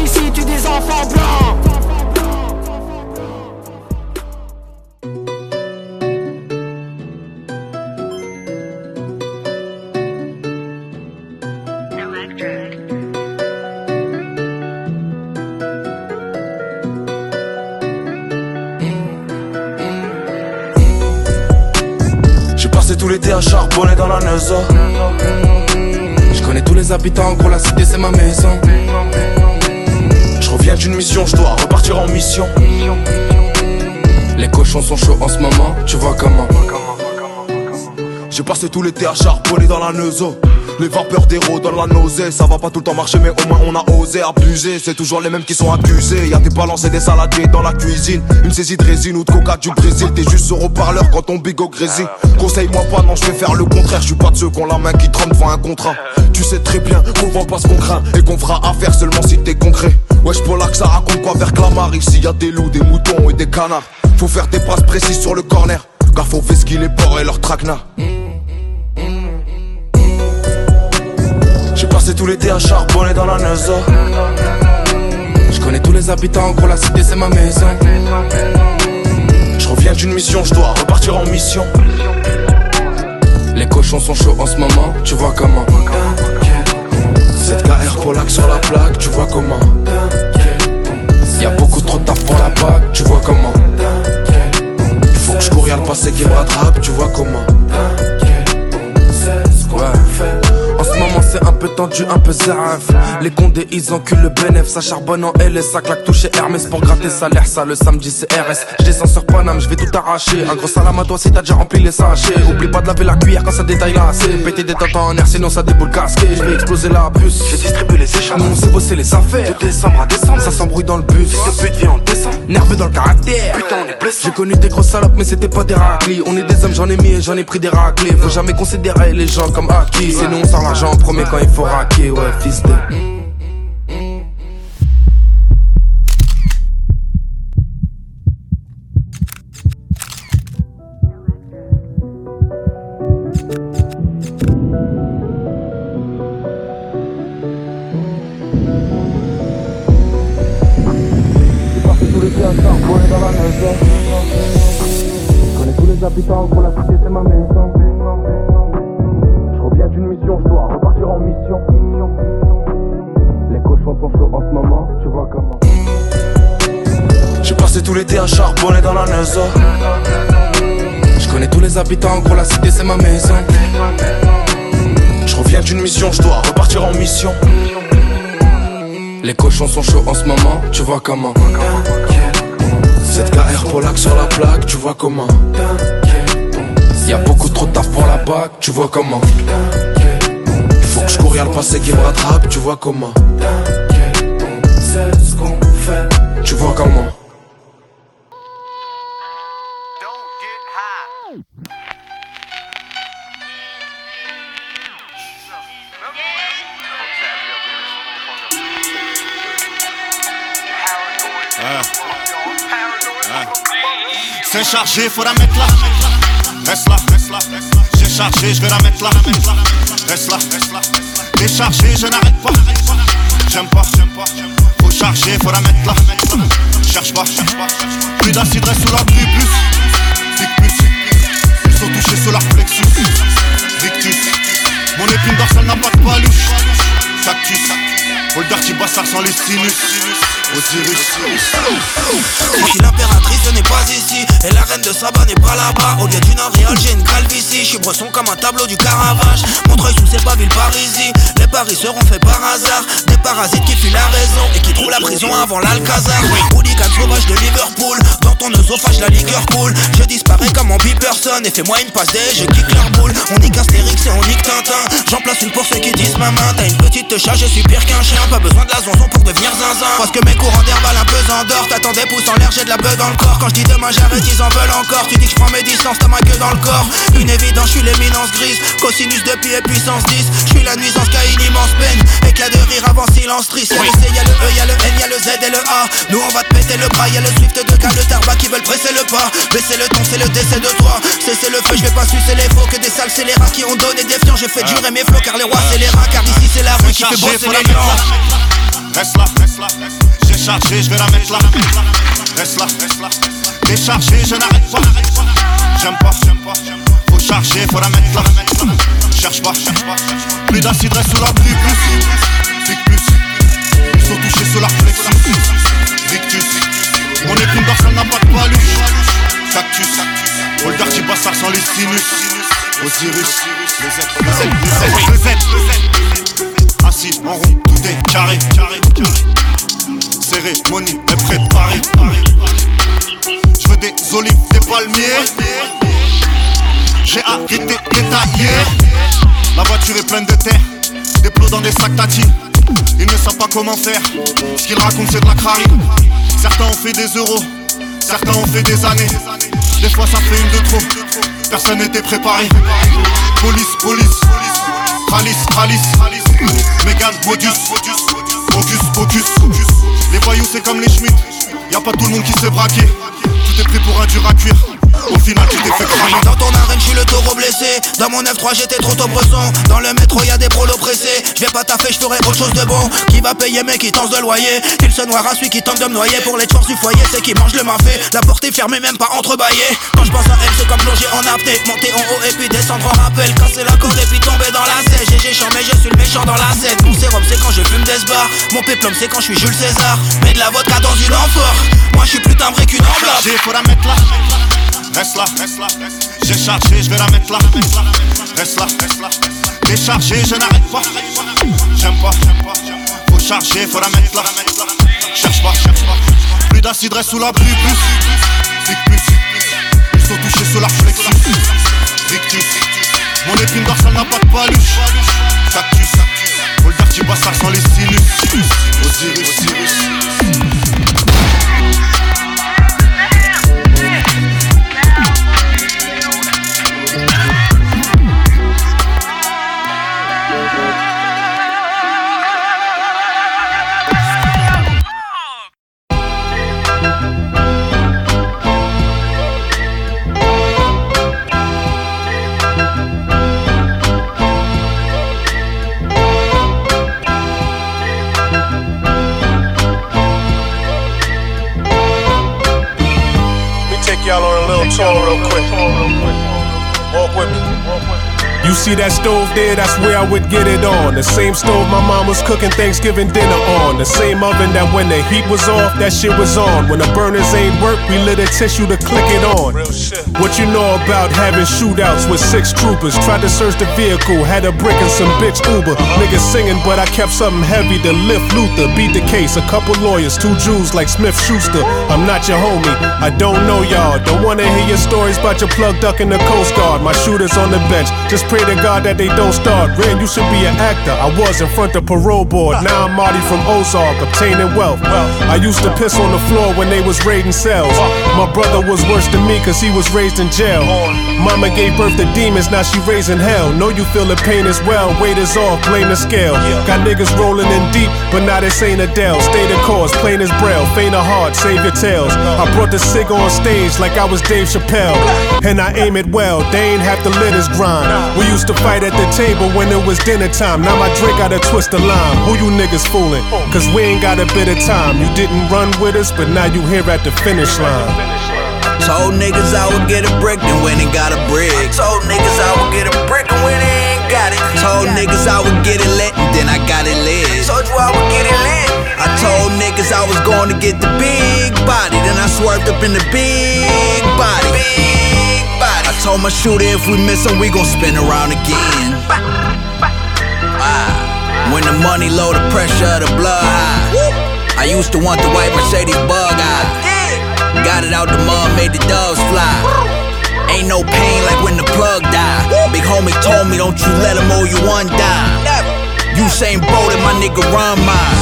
Ici tue des enfants blancs. J'ai passé tout l'été à charbonner dans la Neuza. Je connais tous les habitants, gros la cité c'est ma maison. Sont chauds en ce moment, tu vois comment. J'ai passé tout l'été à charbonner dans la Neuza. Les vapeurs d'héros dans la nausée, ça va pas tout le temps marcher, mais au moins on a osé abuser. C'est toujours les mêmes qui sont accusés. Y'a des balances et des saladiers dans la cuisine. Une saisie de résine ou de coca du Brésil. T'es juste sur haut-parleur quand ton bigot grésille. Conseille-moi pas, non, je vais faire le contraire. Je suis pas de ceux qui ont la main qui tremble devant un contrat. Tu sais très bien qu'on vend pas ce qu'on craint et qu'on fera affaire seulement si t'es concret. Wesh, pour là que ça raconte vers Clamart. Ici y a des loups, des moutons et des canards. Faut faire des passes précises sur le corner. Gaffe aux qu'il les porcs et leurs traquenards. J'ai passé tout l'été à charbonner dans la Neuza. Je connais tous les habitants, gros la cité c'est ma maison. Je reviens d'une mission, je dois repartir en mission. Les cochons sont chauds en ce moment, tu vois comment. Cette KR Polak sur la plaque, tu vois comment. Y'a beaucoup trop de taf pour la bague, tu vois comment. Faut que je cours, y'a le passé qui me rattrape, tu vois comment. Ouais. En ce moment c'est un peu tendu, un peu zaraf Les condés ils enculent le bénéf Ça charbonne en L et ça claque toucher Hermès Pour gratter salaire ça le samedi c'est RS Je descends sur Paname, je vais tout arracher. Un gros salam à toi si t'as déjà rempli les sachets. Oublie pas de laver la cuillère quand ça détaille là C'est péter des tentes en air sinon ça déboule casqué. Je vais exploser la puce J'ai distribué les échanges Nous on sait bosser les affaires. De décembre à décembre Ça s'embrouille dans le bus. De pute vient en décembre Nerveux dans le caractère. Putain on est blessé. J'ai connu des grosses salopes mais c'était pas des raclis. On est des hommes j'en ai mis et j'en ai pris des raclés. Faut jamais considérer les gens comme acquis. Sinon on sort l'argent en premier quand il faut raquer Ouais fils de les à charbonner dans la maison. Je connais tous les habitants, gros la cité c'est ma maison. Reviens d'une mission, je dois repartir en mission. Les cochons sont chauds en ce moment, tu vois comment. J'ai passé tout l'été à charbonner dans la Neuza. Je connais tous les habitants, gros la cité c'est ma maison. Je reviens d'une mission, je dois repartir en mission. Les cochons sont chauds en ce moment, tu vois comment. Cette KR Polak sur la plaque, tu vois comment. Y'a beaucoup trop de taf pour la bague, tu vois comment. Faut que je cours, y'a le passé qui me rattrape, tu vois comment. Tu vois comment. C'est chargé, faut la mettre là. Reste là, là. J'ai chargé, je vais la mettre là. Reste là, là. Déchargé, je n'arrête pas. J'aime pas, j'aime pas. Faut charger, faut la mettre là. Cherche pas, cherche pas. Plus d'acide reste sous la plus. Vic plus. Ils sont touchés sur leur plexus. Victus. Mon épine dorsale n'a pas de paluche. Le dirty bastard sans les sinus. Osiris. Si l'impératrice n'est pas ici. Et la reine de Saba n'est pas là-bas. Au lieu d'une auréole j'ai une calvitie. Je suis bresson comme un tableau du Caravage. Montreuil sous ses villes parisis Les paris seront faits par hasard Des parasites qui fuient la raison Et qui trouvent la prison avant l'Alcazar. Hooligan sauvage de Liverpool. Dans ton œsophage la liqueur coule. Je disparais comme en personne Et fais-moi une passe D, je kick leur boule On nique Astérix et on nique Tintin. J'en place une pour ceux qui disent ma main. T'as une petite chat, je suis pire qu'un chien Pas besoin de la zonzon pour devenir zinzin. Parce que mes courants d'air valent un peu d'or T'attends des pouces en l'air, j'ai de la beuh dans le corps. Quand je dis demain j'arrête, ils en veulent encore. Tu dis que je prends mes distances, t'as ma queue dans le corps. Une évidence, je suis l'éminence grise. Cosinus de pi et puissance 10 Je suis la nuisance qui a une immense peine. Éclat de rire avant silence triste. Y'a le C, y'a le E, y'a le N, y'a le Z et le A. Nous on va te péter le bras, y'a le Swift de gars, le tarba qui veulent presser le pas. Baisser le ton, c'est le décès de toi. Cesser le feu, je vais pas sucer les faux Que des sales scélérats qui ont donné des fiants J'ai fait durer mes flots car les rois c'est les rats. Car ici c'est la rue qui fait bosser les lions Reste là, là, j'ai chargé, je vais la mettre là. Reste là, déchargé, je n'arrête pas. J'aime pas, j'aime pas, faut charger, faut la mettre là. Cherche pas, cherche pas, plus d'acide reste sous la pluie, plus, plus. Ils sont touchés sur leur plexus, Victus. Mon épine dorsale n'a pas de paluche, Cactus, le dirty bastard sans les. Osiris, le Z. Assis en rond, tout est carré, carré, carré. Cérémonie est préparée. Je veux des olives, des palmiers. J'ai arrêté détaillé. La voiture est pleine de terre, des plots dans des sacs tati. Ils ne savent pas comment faire. Ce qu'ils racontent, c'est de la crari. Certains ont fait des euros, certains ont fait des années. Des fois, ça fait une de trop. Personne n'était préparé. Police, police, Alice, Alice, Megan, Modus, Focus, Focus. Les voyous, c'est comme les Schmitt. Y a pas tout le monde qui s'est braqué. Tout est pris pour un dur à cuire. Au final, tu t'es fait cramer. Dans ton arène, je suis le taureau blessé. Dans mon F3, j'étais trop tôt bresson. Dans le métro, y a des prolos pressés. Je vais pas taffer, je ferai autre chose de bon. Qui va payer, mais qui tente de loyer? Il se noie à celui qui tente de me noyer. Pour les forces du foyer, c'est qui mange le mafé. La porte est fermée, même pas entrebâillée. Quand je pense à elle, c'est comme plonger en apnée. Monter en haut et puis descendre en rappel. Casser la corde et puis tomber dans la scène. J'ai mais je suis le méchant dans la scène. Mon sérum, c'est quand je fume des bars. Mon péplum, c'est quand je suis Jules César. Mets de la vodka dans une amphore. Moi, je suis plus timbré qu'une enveloppe. Reste là, j'ai chargé, je vais la mettre là. Reste là, déchargé, je n'arrête pas. J'aime pas, faut charger, faut la mettre là. Cherche pas, cherche pas, plus d'acide reste sous la pluie, plus. Plus, ils sont touchés sur la flexus. Victus, mon épine dorsale n'a pas de paluche. Cactus, faut le dirty bastard sans les sinus. Osiris, Osiris. Tour real quick. Walk with me. You see that stove there? That's where I would get it on. The same stove my mom was cooking Thanksgiving dinner on. The same oven that when the heat was off, that shit was on. When the burners ain't work, we lit a tissue to click it on. What you know about having shootouts with six troopers? Tried to search the vehicle, had a brick and some bitch Uber. Uh-huh. Niggas singing, but I kept something heavy to lift Luther. Beat the case, a couple lawyers, two Jews like Smith Schuster. I'm not your homie, I don't know y'all. Don't wanna hear your stories about your plug duck in the Coast Guard. My shooters on the bench, just pray to God that they don't start. Ren, you should be an actor. I was in front of parole board. Now I'm Marty from Ozark, obtaining wealth. I used to piss on the floor when they was raiding cells. My brother was worse than me cause he was raised in jail. Mama gave birth to demons, now she raising hell. Know you feel the pain as well. Weight is off, blame the scale. Got niggas rolling in deep, but now this ain't Adele. Stay the course, plain as braille. Faint of heart, save your tails. I brought the cig on stage like I was Dave Chappelle. And I aim it well, they ain't have to let us grind. We used to fight at the table when it was dinner time. Now my drink got a twist of lime. Who you niggas fooling? Cause we ain't got a bit of time. You didn't run with us, but now you here at the finish line. Told niggas I would get a brick, then went and got a brick. Told niggas I would get a brick, and when they ain't got it. Told niggas I would get it lit, and then I got it lit. Told told you I would get it lit. I told niggas I was going to get the big body, then I swerved up in the big body. Told my shooter if we miss him, we gon' spin around again. Ah. When the money low, the pressure, of the blood high. I used to want the white Mercedes bug eye. Got it out the mud, made the doves fly. Ain't no pain like when the plug die. Big homie told me, don't you let him owe you one dime. Usain Bolt and my nigga run mine.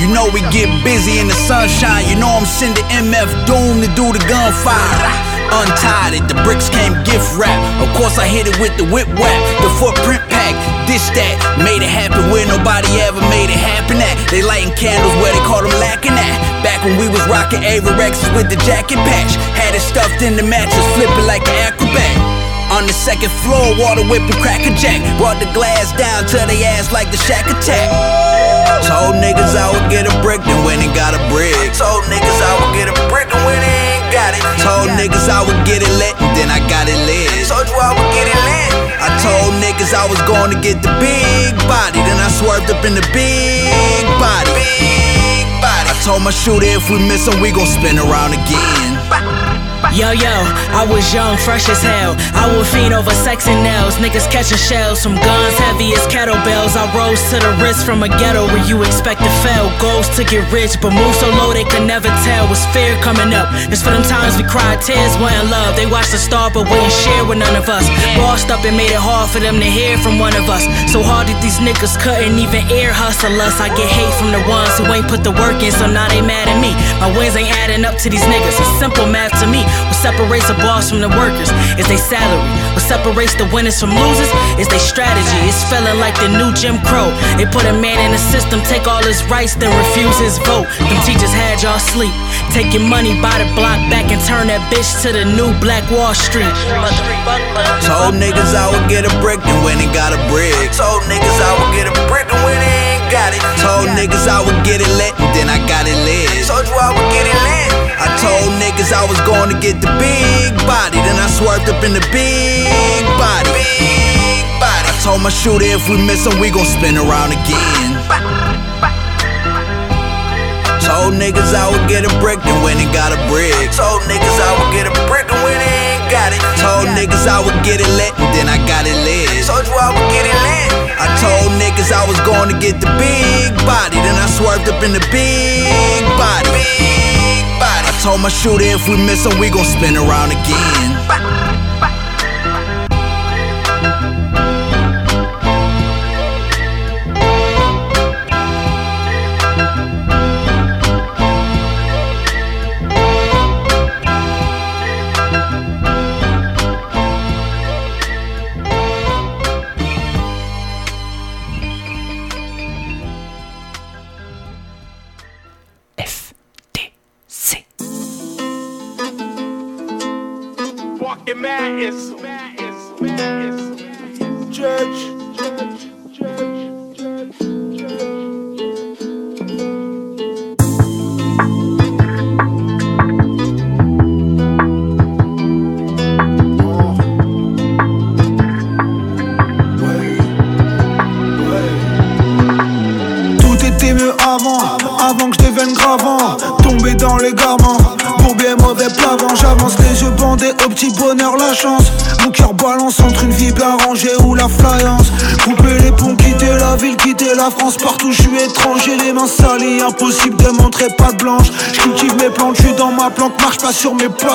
You know we get busy in the sunshine. You know I'm sending MF Doom to do the gunfire. Untied it, the bricks came gift wrap. Of course I hit it with the whip wrap, the footprint pack. This that made it happen where nobody ever made it happen at. They lighting candles where they call them lacking at. Back when we was rocking Averexes with the jacket patch, had it stuffed in the mattress, flipping like an acrobat. On the second floor, water whipping cracker jack. Brought the glass down to they ass like the shack attack. Told niggas I would get a brick, then went and got a brick. Told niggas I would get a brick, got it. Told niggas I would get it lit, then I got it lit. Told you I would get it lit. I told niggas I was going to get the big body, then I swerved up in the big body. Big body. I told my shooter if we miss him, we gon' spin around again. Yo, yo, I was young, fresh as hell. I would fiend over sex and nails. Niggas catching shells from guns heavy as kettlebells. I rose to the wrist from a ghetto where you expect to fail. Goals to get rich, but move so low they could never tell. Was fear coming up? It's for them times we cried tears, wasn't love. They watched the star, but wouldn't share with none of us. Bossed up and made it hard for them to hear from one of us. So hard that these niggas couldn't even ear hustle us. I get hate from the ones who ain't put the work in, so now they mad at me. My wins ain't adding up to these niggas. It's simple math to me. What separates the boss from the workers is their salary. What separates the winners from losers is their strategy. It's feeling like the new Jim Crow. They put a man in the system, take all his rights, then refuse his vote. Them teachers had y'all sleep. Take your money, buy the block back, and turn that bitch to the new Black Wall Street. Told niggas I would get a brick, then went and got a brick. Told niggas I would get a brick, and and ain't got it. Told niggas I would get it lit, and then I got it lit. Told you I would get it lit. I told niggas I was going to get the big body, then I swerved up in the big body. Big body. I told my shooter if we miss him, we gon' spin around again. Told niggas I would get a brick, then went and got a brick. Told niggas I would get a brick, and went and ain't got it. Told niggas I would get it lit, and then I got it lit. Told you I would get it lit. Told niggas I was going to get the big body, then I swerved up in the big body. Big body. I told my shooter if we miss him, we gon' spin around again.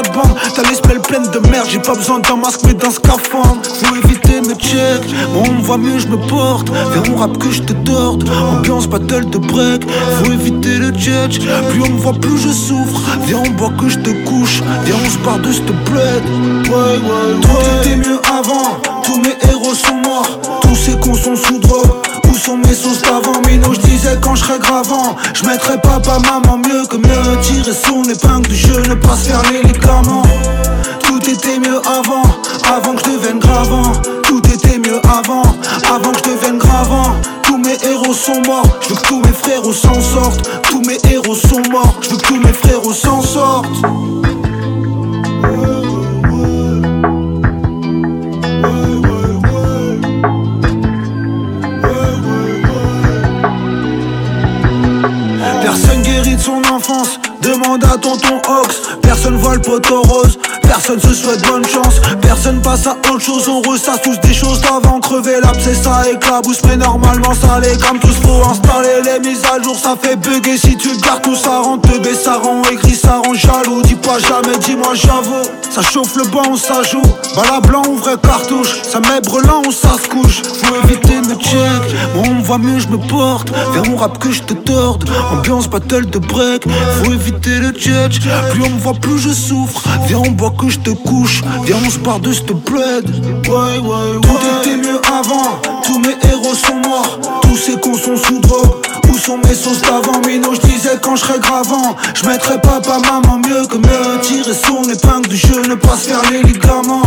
Plates-bandes. T'as l'espèce pleine de merde, j'ai pas besoin d'un masque mais d'un scaphandre. Faut éviter mes checks, moi on me voit mieux, je me porte. Vers mon rap que je te torde. Ambiance battle de break, faut éviter le jet. Plus on me voit, plus je souffre. Viens, on boit que je te couche. Viens, on se part de cette bled. Ouais, ouais, Tout était mieux avant. Tous mes héros sont morts. Tous ces cons sont sous drogue. Sont mes sauces d'avant Mino, je disais quand je serais gravant. Je mettrais papa, maman mieux que mieux. Tirer son épingle du jeu, ne pas se faire les médicaments. Tout était mieux avant, avant que je devienne gravant. Tout était mieux avant, avant que je devienne gravant. Tous mes héros sont morts, je veux que tous mes frères s'en sortent. Tous mes héros sont morts, je veux que tous mes frères s'en sortent. À tonton Ox. Personne voit le poteau rose, personne se souhaite bonne chance. Personne passe à autre chose, on ressasse tous des choses d'avant. Crever l'abcès, ça éclabousse, mais normalement ça les comme tous faut installer les mises à jour, ça fait bugger. Si tu gardes tout ça rend teubé, ça rend écrit, ça rend jaloux. Dis pas jamais, dis-moi j'avoue. Ça chauffe le banc, ça joue. Bala blanc, ouvre cartouche. Ça met brelan, ça se couche. Faut éviter de me check. Moi on me voit mieux, je me porte. Vers mon rap que je te torde. Ambiance battle de break. Faut éviter le judge. Plus on me voit, plus je souffre. Viens, on boit que je te couche. Viens, on se part de cette bled. Ouais, ouais, ouais. Tout était mieux avant. Tous mes héros sont morts. Tous ces cons sont sous drogue. Où sont mes sauces d'avant? Mino, je disais quand je serais gravant. Je mettrais papa, maman mieux que mieux. Tirer son épingle du jeu, ne pas se faire les ligaments.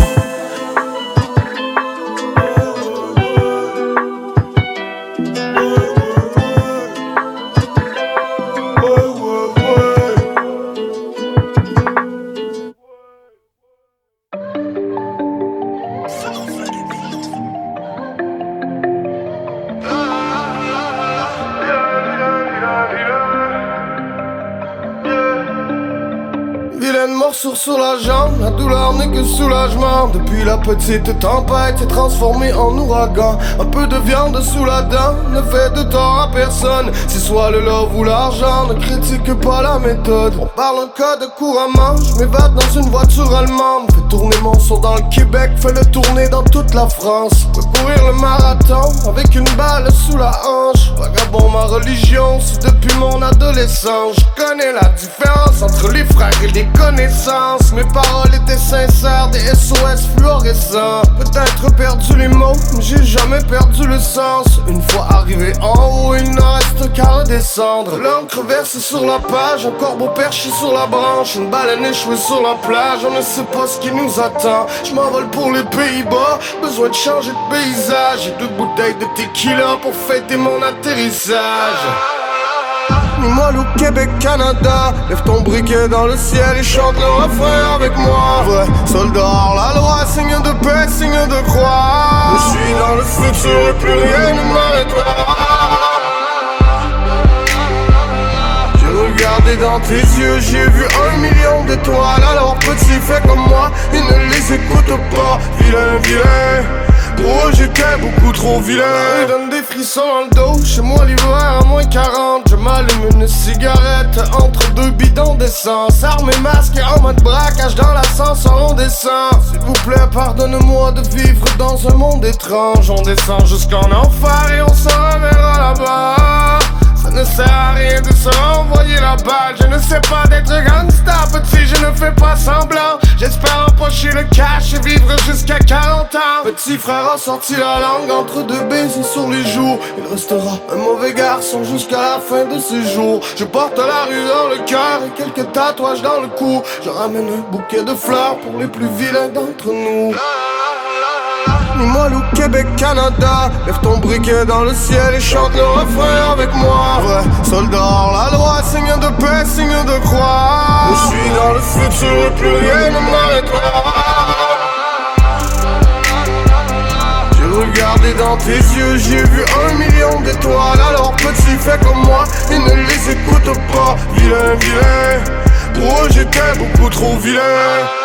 Depuis la petite tempête s'est transformée en ouragan. Un peu de viande sous la dent ne fait de tort à personne. C'est soit le love ou l'argent, ne critique pas la méthode. On parle un code couramment, je m'évade dans une voiture allemande. Fais tourner mon son dans le Québec, fais le tourner dans toute la France. Peux courir le marathon avec une balle sous la hanche. Vagabond, ma religion, c'est depuis mon adolescence. Je connais la différence entre les frères et les connaissances. Mes paroles étaient sincères, des SOS fluorescents. Peut-être perdu les mots, mais j'ai jamais perdu le sens. Une fois arrivé en haut, il ne reste qu'à redescendre. L'encre versée sur la page, un corbeau perché sur la branche, une baleine échouée sur la plage. On ne sait pas ce qui nous attend. Je m'envole pour les Pays-Bas, besoin de changer de paysage. J'ai deux bouteilles de tequila pour fêter mon atterrissage. Moi le Québec, Canada Lève ton briquet dans le ciel et chante le refrain avec moi. Vrai soldat la loi, signe de paix, signe de croix. Je suis dans le futur et plus rien ne m'arrêtera. J'ai regardé dans tes yeux, j'ai vu un million d'étoiles. Alors petit, fais comme moi, ils ne les écoutent pas. Vilain, vilain Oh j'étais beaucoup trop vilain. Donne des frissons dans le dos. Chez moi l'hiver à moins 40 Je m'allume une cigarette. Entre deux bidons d'essence Armé, masque et en mode braquage Dans l'ascenseur on descend. S'il vous plaît pardonne-moi de vivre dans un monde étrange. On descend jusqu'en enfer et on se reverra là-bas ça ne sert à rien de se renvoyer la balle. Je ne sais pas d'être gangsta Petit je ne fais pas semblant. J'espère empocher le cash et vivre jusqu'à 40 ans. Petit frère a sorti la langue entre deux baisers sur les joues. Il restera un mauvais garçon jusqu'à la fin de ses jours. Je porte la rue dans le cœur et quelques tatouages dans le cou. Je ramène un bouquet de fleurs pour les plus vilains d'entre nous moi le Québec, Canada. Lève ton briquet dans le ciel et chante le refrain avec moi. Vrai soldat la loi, signe de paix, signe de croix. Je suis dans le futur et plus rien ne m'arrêtera. J'ai regardé dans tes yeux, j'ai vu un million d'étoiles. Alors petit, fais comme moi, ils ne les écoutent pas. Vilain, vilain, pour eux j'étais beaucoup trop vilain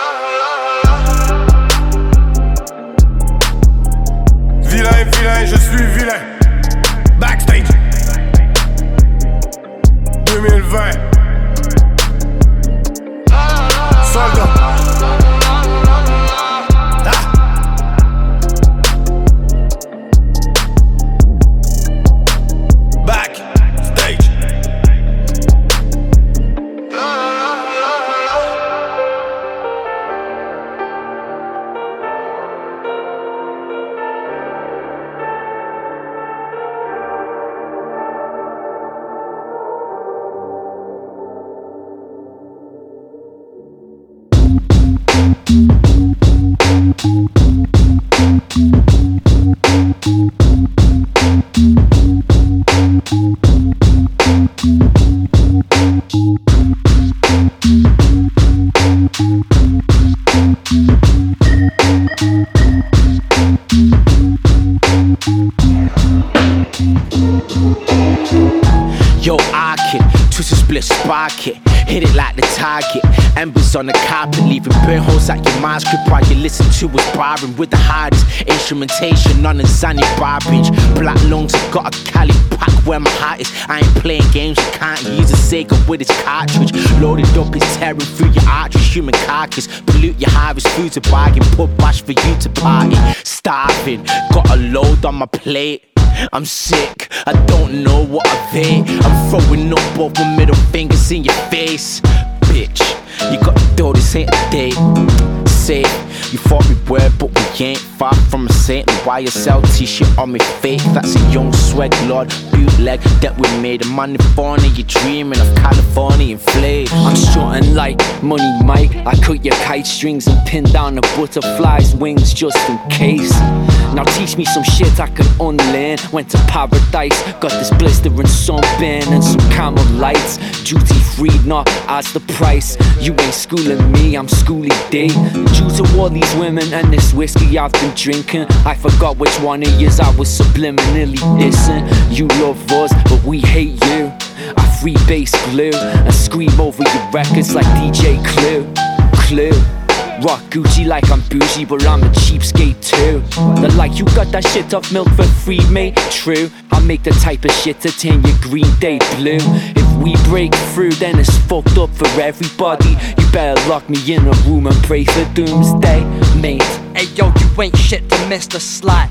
Vilain, vilain, je suis vilain. Backstage 2020. Listen barring with the hardest instrumentation on the Zanny bar. Black lungs, got a Cali pack where my heart is. I ain't playing games, you can't use a Sega with its cartridge. Loaded up, it's tearing through your arteries, human carcass. Pollute your harvest, food's a bargain, put bash for you to party. Starving, got a load on my plate. I'm sick, I don't know what I've. I'm throwing up both my middle fingers in your face. Bitch, you gotta do this ain't a date say You thought we were, but we ain't far from a saint. The YSL t-shirt on me fake, that's a young swag lord bootleg that we made. A money California, you dreaming of California flavor. I'm shorting like Money Mike. I cut your kite strings and pin down a butterfly's wings just in case. Now teach me some shit I can unlearn. Went to paradise, got this blistering sunburn and some camel lights. Duty free, not as the price. You ain't schooling me, I'm schooling D. Due to all these women and this whiskey I've been drinking, I forgot which one of yous I was subliminally dissing. You love us, but we hate you. I free bass glue and scream over your records like DJ Clue. Clue. Rock Gucci like I'm bougie, but I'm a cheapskate too. The like you got that shit off milk for free, mate. True, I make the type of shit to turn your green day blue. If we break through, then it's fucked up for everybody. You better lock me in a room and pray for doomsday, mate. Hey yo, you ain't shit to Mr. the slide.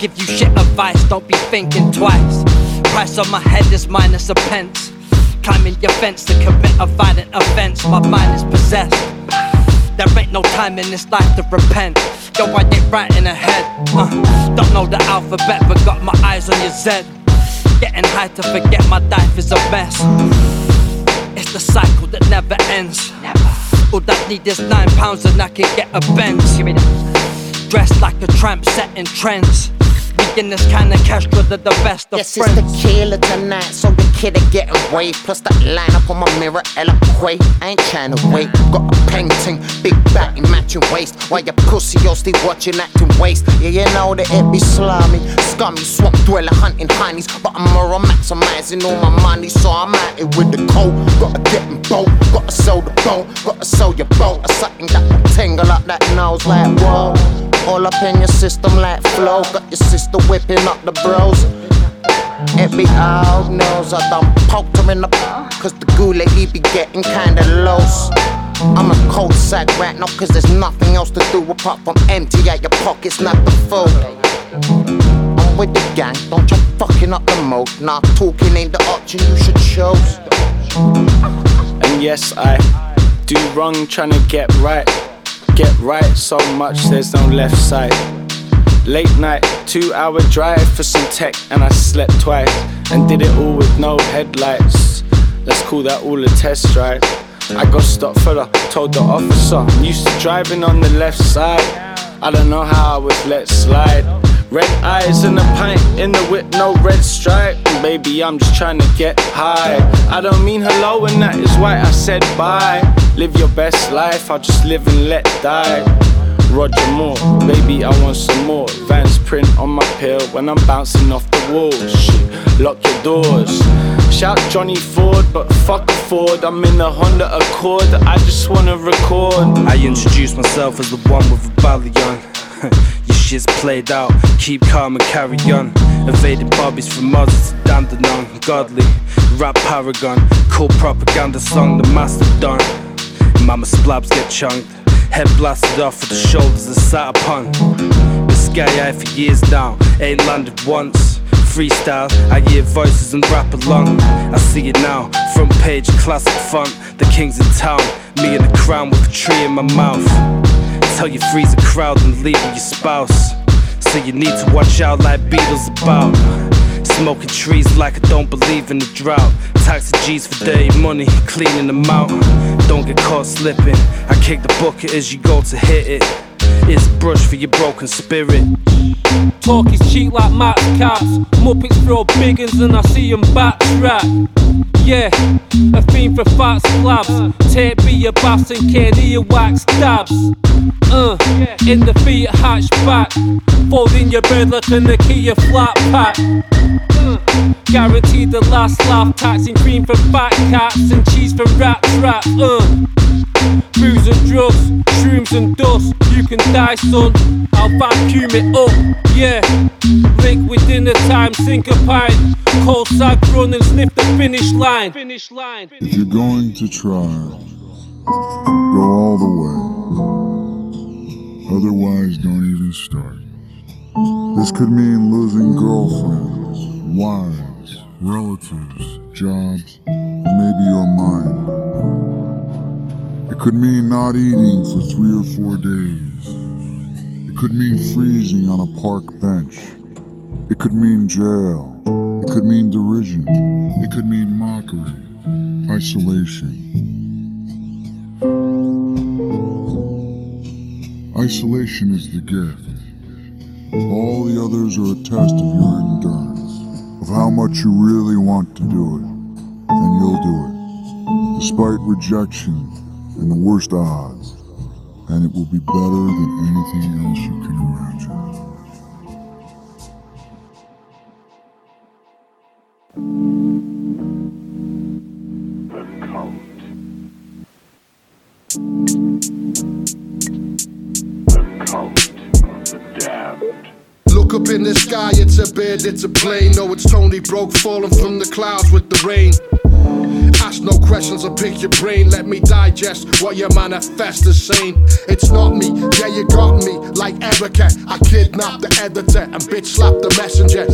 Give you shit advice, don't be thinking twice. Price on my head is minus a pence. Climbing your fence to commit a violent offense. My mind is possessed. There ain't no time in this life to repent. Yo, I get right in the head. Uh, don't know the alphabet, but got my eyes on your Z. Getting high to forget my life is a mess. It's the cycle that never ends. All I need is nine pounds and I can get a Benz. Dressed like a tramp, setting trends. In this kind of cash, the best of yes, friends. it's the killer tonight, so the kid are getting way. Plus that line up on my mirror, eloquate. I ain't trying to wait. Got a painting, big back, matching waist. While your pussy, yo, still watching acting waste. Yeah, you know that it be slimy, scummy, swamp dweller, hunting honeys. But I'm more maximizing all my money, so I'm at it with the cold. Gotta get them both, gotta sell the boat, gotta sell your boat. Or something that will tingle up that nose like whoa. All up in your system like flow. Got your sister whipping up the bros. It be out nose. I done poked her in the cause the goulet he be getting kinda loose. I'm a cold sack right now cause there's nothing else to do apart from empty out your pockets, not the food. I'm with the gang, don't you fucking up the mood. Nah, talking ain't the option you should choose. And yes, I do wrong trying to get right. Get right so much there's no left side. Late night, two hour drive for some tech, and I slept twice and did it all with no headlights. Let's call that all a test drive. I got stopped for the, told the officer, I'm used to driving on the left side. I don't know how I was let slide. Red eyes and a pint in the whip, no red stripe. Baby, I'm just trying to get high. I don't mean hello, and that is why I said bye. Live your best life, I'll just live and let die. Roger Moore, baby, I want some more. Vans print on my pill when I'm bouncing off the walls. Shit, lock your doors. Shout Johnny Ford, but fuck a Ford. I'm in a Honda Accord, I just wanna record. I introduce myself as the one with a battalion. shit's played out. Keep calm and carry on. Evading bobbies from Moses to Dandenong. Godly, rap paragon. Cool propaganda song, the mastodon. Mama splabs get chunked. Head blasted off with the shoulders that sat upon. The sky eye for years now, ain't landed once. Freestyle, I hear voices and rap along. I see it now, front page, classic font. The king's in town, me in the crown with a tree in my mouth. Tell you freeze a crowd and leave with your spouse. So you need to watch out like Beatles about. Smoking trees like I don't believe in the drought. Taxi G's for dirty money, cleaning them out. Don't get caught slipping. I kick the bucket as you go to hit it. It's a brush for your broken spirit. Talk is cheap like Max Caps. Muppets throw big and I see them backtrack. Yeah, a theme for fat slabs. Tape be your bass and can hear wax stabs. Uh, in the feet hatchback. Fold in your bed like a Nokia flat pack. Uh, guaranteed the last laugh. Taxing cream for fat cats and cheese for rat trap. Uh. Booze and drugs, shrooms and dust. You can die, son. I'll vacuum it up, yeah. Link within the time, sink a pint. Cold sag run and sniff the finish line. Finish line. If you're going to try, go all the way. Otherwise, don't even start. This could mean losing girlfriends, wives, relatives, jobs, maybe your mind. It could mean not eating for three or four days. It could mean freezing on a park bench. It could mean jail. It could mean derision. It could mean mockery, isolation. Isolation is the gift. All the others are a test of your endurance, of how much you really want to do it, and you'll do it, despite rejection and the worst odds, and it will be better than anything else you can imagine. Look up in the sky, it's a bird, it's a plane. No, it's Tony Broke falling from the clouds with the rain. Ask no questions or pick your brain. Let me digest what you manifest as saying. It's not me, yeah, you got me. Like Erica, I kidnapped the editor and bitch slapped the messenger.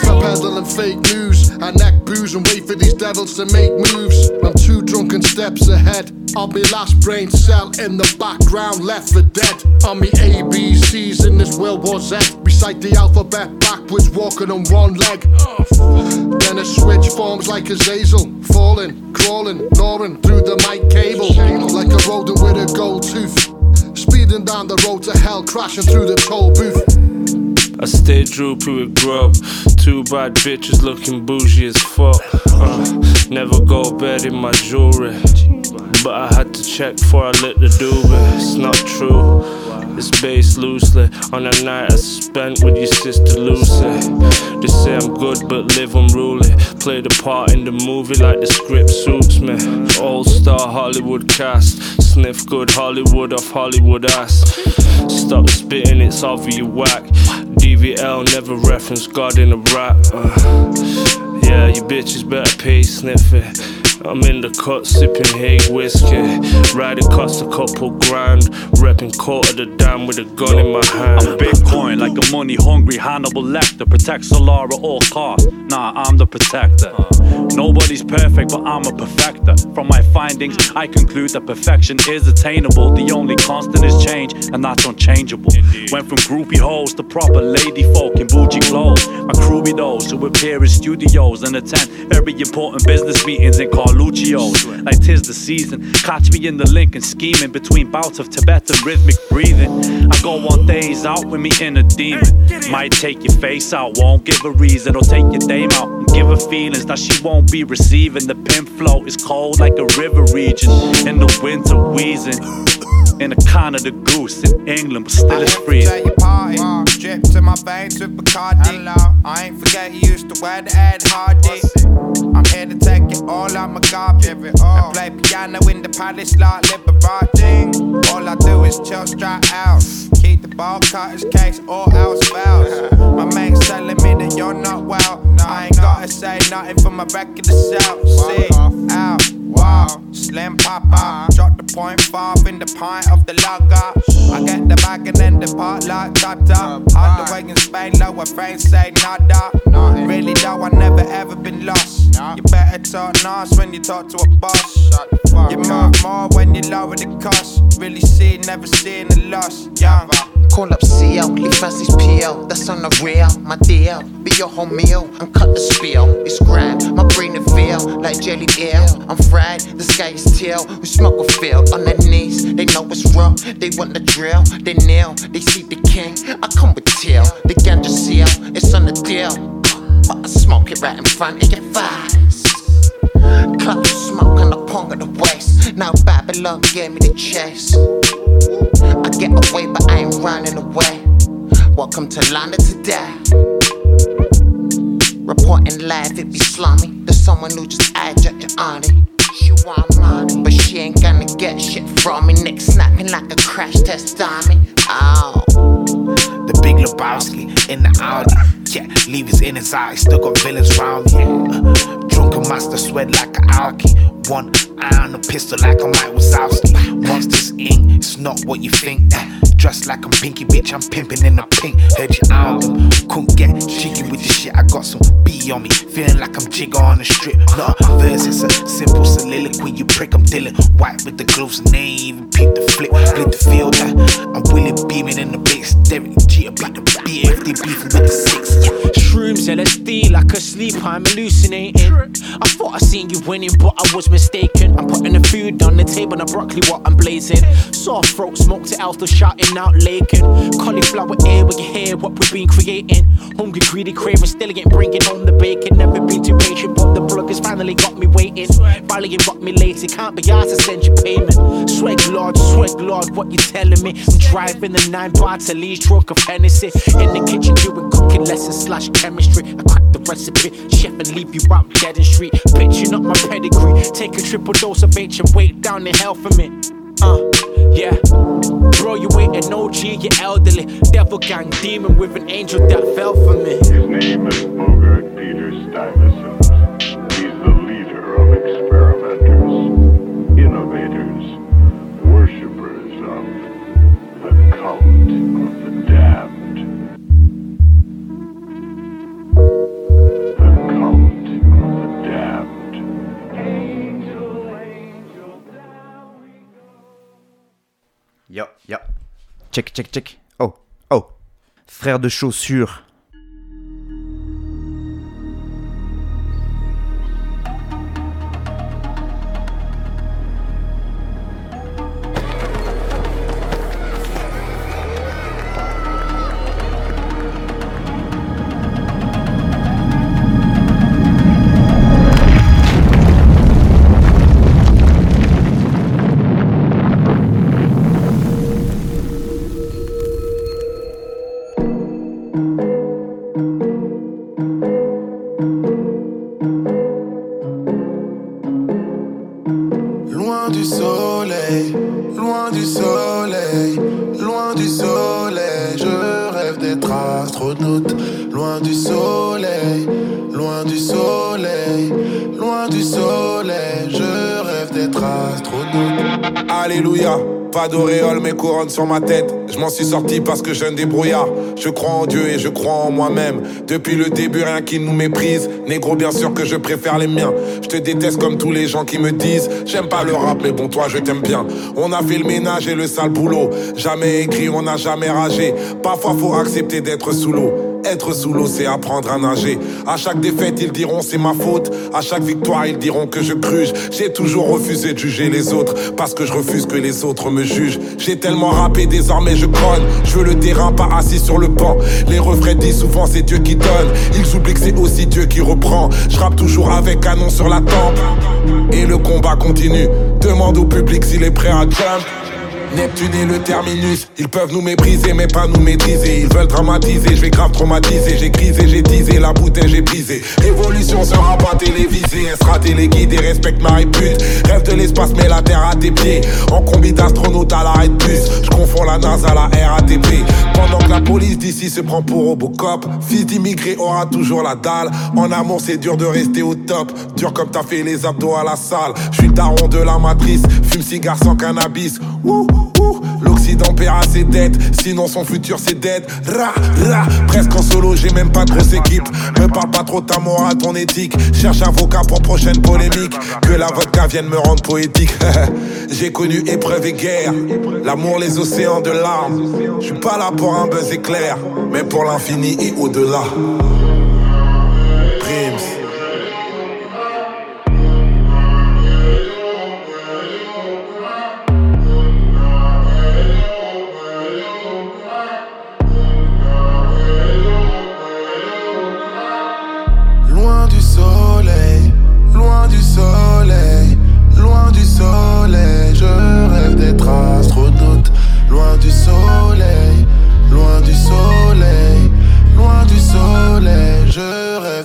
For peddling fake news, I booze and wait for these devils to make moves. I'm two drunken steps ahead. I'll be last brain cell in the background, left for dead. On me ABCs in this World War Z. Recite the alphabet backwards, walking on one leg. Then a switch forms like a zazel. Falling, crawling, gnawing through the mic cable. Like a rodent with a gold tooth. Speeding down the road to hell, crashing through the toll booth. I stay droopy with grub. Two bad bitches looking bougie as fuck. Uh, never go bed in my jewelry. But I had to check before I lit the doobie. It's not true. It's based loosely on a night I spent with your sister Lucy. They say I'm good but live unruly. Play the part in the movie like the script suits me. All star Hollywood cast. Sniff good Hollywood off Hollywood ass. Stop spitting, it's over you whack. DVL never reference God in a rap. Uh, yeah, you bitches better pay sniffing. I'm in the cut, sipping Hague whiskey. Riding cost a couple grand. Repping quarter the dam with a gun in my hand. I'm Bitcoin, like a money hungry Hannibal Lecter. Protect Solar at all costs. Nah, I'm the protector. Nobody's perfect, but I'm a perfecter. From my findings, I conclude that perfection is attainable. The only constant is change, and that's unchangeable. Went from groupie hoes to proper lady folk in bougie clothes. My crew be those who appear in studios and attend very important business meetings in Carluccio's. Like tis the season, catch me in the link and scheming between bouts of Tibetan rhythmic breathing. I go on days out with me inner demon. Might take your face out, won't give a reason, or take your name out and give her feelings that she won't be receiving. The pimp flow is cold like a river region in the winter wheezing. In a Canada goose in England, but still it's freezing. Your party. Drip to my veins with Bacardi. I ain't forget you used to wear the Ed Hardy. I'm here to take it all out my garbage. And play piano in the palace like Liberati. All I do is chill straight out. Keep the ball cutters case, all else fails. My mate's telling me that you're not well. I ain't gotta say nothing for my record to sell. See, out. Wow, slim papa. Drop the point five in the pint of the lager. I get the bag and then depart like Tata. All the way in Spain, lower frames say nada. Really though, I never ever been lost. You better talk nice when you talk to a boss. You move more when you lower the cost. Really see, never seeing the loss. Young. Call up CL, leave Fancy's PL, that's on the real, my DL. Be your whole meal and cut the spill. It's grand, my brain is feel like jelly ale. I'm fried, the sky is teal. We smoke a feel on their knees, they know it's real. They want the drill, they kneel, they see the king, I come with tail. The ganja seal, it's on the deal. But I smoke it right in front of your face. Cloud smoke and the pong of the waist. Now Babylon gave me the chase. I get away, but I ain't running away. Welcome to London today. Reporting live, it be slummy. There's someone who just hijacked your auntie. She want money, but she ain't gonna get shit from me. Nick snapping like a crash test dummy. Oh. The big Lebowski in the Audi. Yeah, leave his in his eyes, still got villains round me. Drunken master sweat like a alky. One eye on the pistol like a Mike Wazowski. Monsters ink, It's not what you think. Uh, dressed like I'm Pinky, bitch. I'm pimping in the pink. Heard your album. Couldn't get cheeky with the shit. I got some B on me. Feeling like I'm Jigga on the strip. Not a verse, it's a simple soliloquy. You prick, I'm dealing white with the gloves and they ain't even peep the flip. Split the field. Uh, I'm willing beaming in the base. Derek G, I beat the beat if beefing with the six. Shrooms, LSD, like asleep, I'm hallucinating. I thought I seen you winning, but I was mistaken. I'm putting the food on the table, and broccoli what I'm blazing. Soft throat, smoke to Alpha, shouting out Lakin. Cauliflower ear, when you hear what we've been creating. Hungry, greedy, craving, still ain't bringing on the bacon. Never been too patient, but the plug has finally got me waiting. Finally, got me lazy, can't be asked to send you payment. Swag Lord, swag Lord, what you telling me? I'm driving the nine bar to Lee's truck of Hennessy. In the kitchen, doing cooking lessons slash chemistry. I crack the recipe, chef and leave you out dead in street. Bitching up my pedigree. Take a triple dose of H and wait down in hell for me. Uh, yeah. Bro, you ain't an OG, you're elderly. Devil gang demon with an angel that fell for me. His name is Bogart Peter Stuyvesant. Check, check. Oh, oh. Frère de chaussures. Je m'en suis sorti parce que j'ai un débrouillard. Je crois en Dieu et je crois en moi-même. Depuis le début, rien qui nous méprise. Négro, bien sûr que je préfère les miens. Je te déteste comme tous les gens qui me disent J'aime pas le rap, mais bon, toi, je t'aime bien. On a fait le ménage et le sale boulot. Jamais écrit, on n'a jamais ragé. Parfois, faut accepter d'être sous l'eau. Être sous l'eau, c'est apprendre à nager. À chaque défaite, ils diront c'est ma faute. À chaque victoire, ils diront que je cruche. J'ai toujours refusé de juger les autres parce que je refuse que les autres me jugent. J'ai tellement rappé, désormais je grogne. Je veux le terrain, pas assis sur le banc. Les refrains disent souvent c'est Dieu qui donne. Ils oublient que c'est aussi Dieu qui reprend. Je rappe toujours avec canon sur la tempe. Et le combat continue. Demande au public s'il est prêt à jump. Neptune et le terminus, ils peuvent nous mépriser mais pas nous maîtriser. Ils veulent dramatiser, je vais grave traumatiser. J'ai grisé, j'ai teasé, la bouteille j'ai brisé. Révolution sera pas télévisée, elle sera téléguidée, respecte ma répute. Rêve de l'espace, mais la terre à tes pieds. En combi d'astronaute à l'arrêt de bus, je confonds la NASA à la RATP. Pendant que la police d'ici se prend pour Robocop, fils d'immigré aura toujours la dalle. En amour, c'est dur de rester au top. Dur comme t'as fait les abdos à la salle. Je suis daron de la matrice, fume cigare sans cannabis. l'Occident paiera ses dettes, sinon son futur c'est dead. Ra, ra, presque en solo, j'ai même pas de grosse équipe. Me parle pas trop ta morale, ton éthique. Cherche avocat pour prochaine polémique. Que la vodka vienne me rendre poétique. j'ai connu épreuve et guerre, l'amour, les océans de larmes. Je suis pas là pour un buzz éclair, mais pour l'infini et au-delà.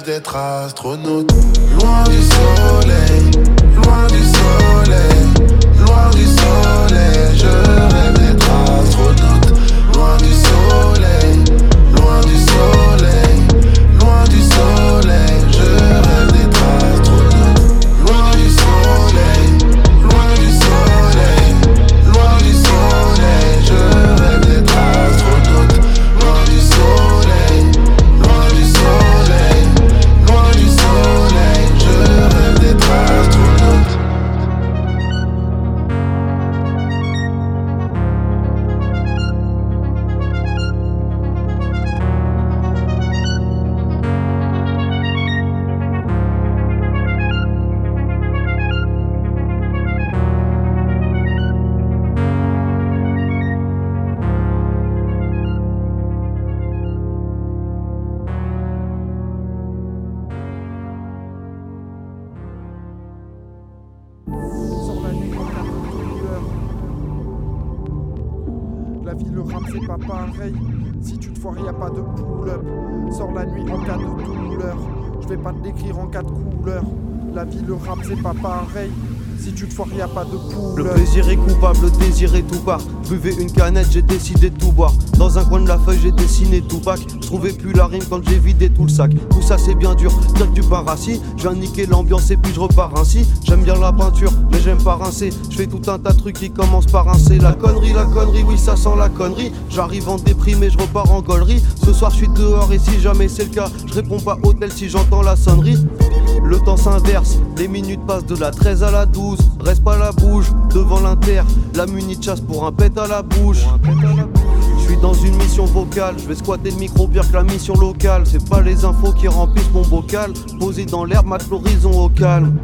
D'être astronaute. Loin du soleil, loin du soleil, loin du soleil. Je rêve Le plaisir est coupable, le désir est tout part. Buvez une canette, j'ai décidé. Dans un coin de la feuille, j'ai dessiné tout bac. Trouvais plus la rime quand j'ai vidé tout le sac. Tout ça, c'est bien dur, dire que du pain rassis. Je niquer l'ambiance et puis je repars ainsi. J'aime bien la peinture, mais j'aime pas rincer. Je fais tout un tas de trucs qui commencent par rincer. La connerie, la connerie, oui, ça sent la connerie. J'arrive en déprimé, je repars en gaulerie. Ce soir, je suis dehors et si jamais c'est le cas, je réponds pas hôtel si j'entends la sonnerie. Le temps s'inverse, les minutes passent de la 13 à la 12. Reste pas la bouche devant l'inter. La muni chasse pour un pet à la bouche. Je suis dans une mission vocale, je vais squatter le micro pire que la mission locale. C'est pas les infos qui remplissent mon bocal. Posé dans l'herbe, mate l'horizon au calme.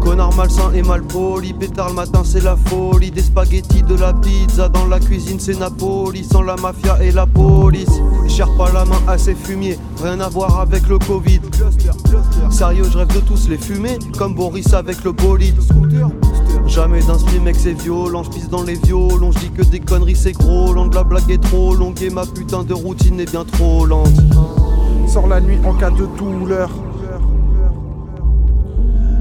Connard malsain et mal poli, pétard le matin c'est la folie. Des spaghettis, de la pizza dans la cuisine c'est Napoli. Sans la mafia et la police. Cherche pas la main à ces fumiers, rien à voir avec le Covid. Sérieux, je rêve de tous les fumer, comme Boris avec le bolide. Jamais d'inspi mec c'est violent, je pisse dans les violons, je dis que des conneries c'est gros, long de la blague est trop longue et ma putain de routine est bien trop lente. Sors la nuit en cas de douleur.